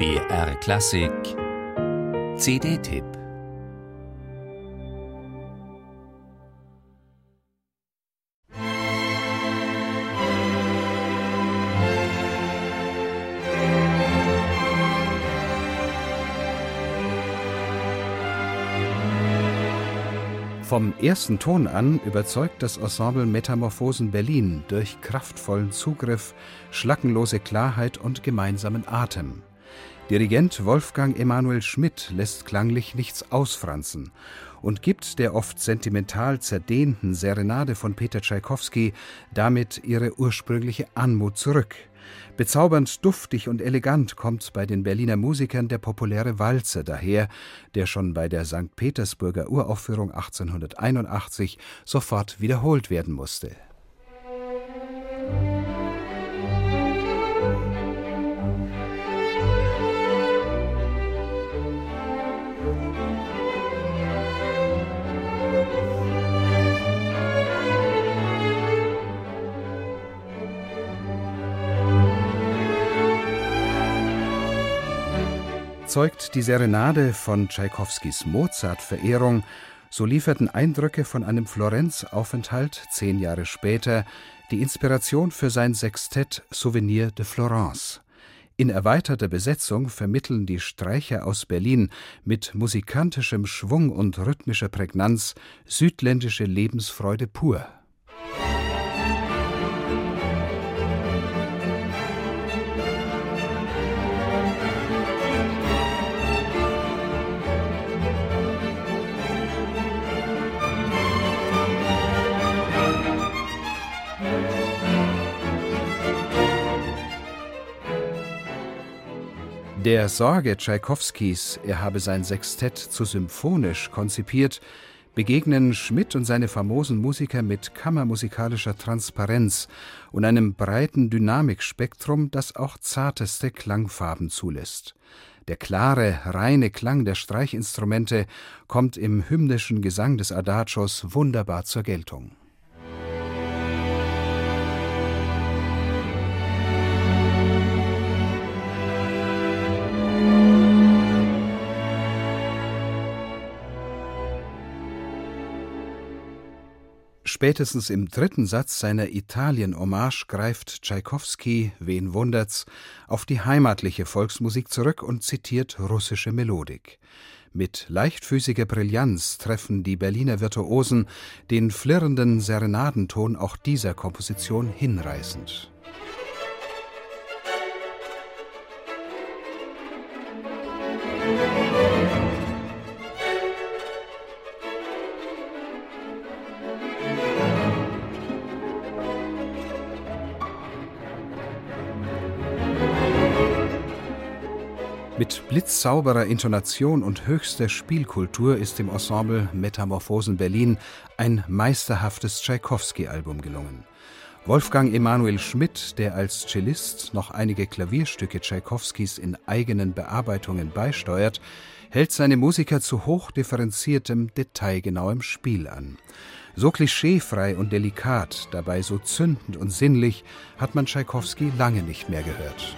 BR Klassik CD-Tipp Vom ersten Ton an überzeugt das Ensemble Metamorphosen Berlin durch kraftvollen Zugriff, schlackenlose Klarheit und gemeinsamen Atem. Dirigent Wolfgang Emanuel Schmidt lässt klanglich nichts ausfranzen und gibt der oft sentimental zerdehnten Serenade von Peter Tschaikowski damit ihre ursprüngliche Anmut zurück – Bezaubernd duftig und elegant kommt bei den Berliner Musikern der populäre Walzer daher, der schon bei der St. Petersburger Uraufführung 1881 sofort wiederholt werden musste Zeugt die Serenade von Tschaikowskis Mozart-Verehrung, so lieferten Eindrücke von einem Florenz-Aufenthalt zehn Jahre später die Inspiration für sein Sextett Souvenir de Florence. In erweiterter Besetzung vermitteln die Streicher aus Berlin mit musikantischem Schwung und rhythmischer Prägnanz südländische Lebensfreude pur. Der Sorge Tschaikowskis, er habe sein Sextett zu symphonisch konzipiert, begegnen Schmidt und seine famosen Musiker mit kammermusikalischer Transparenz und einem breiten Dynamikspektrum, das auch zarteste Klangfarben zulässt. Der klare, reine Klang der Streichinstrumente kommt im hymnischen Gesang des Adagios wunderbar zur Geltung. Spätestens im dritten Satz seiner Italien-Hommage greift Tschaikowski, wen wundert's, auf die heimatliche Volksmusik zurück und zitiert russische Melodik. Mit leichtfüßiger Brillanz treffen die Berliner Virtuosen den flirrenden Serenadenton auch dieser Komposition hinreißend. Mit blitzsauberer Intonation und höchster Spielkultur ist dem Ensemble Metamorphosen Berlin ein meisterhaftes Tschaikowski-Album gelungen. Wolfgang Emanuel Schmidt, der als Cellist noch einige Klavierstücke Tschaikowskis in eigenen Bearbeitungen beisteuert, hält seine Musiker zu hochdifferenziertem, detailgenauem Spiel an. So klischeefrei und delikat, dabei so zündend und sinnlich, hat man Tschaikowski lange nicht mehr gehört.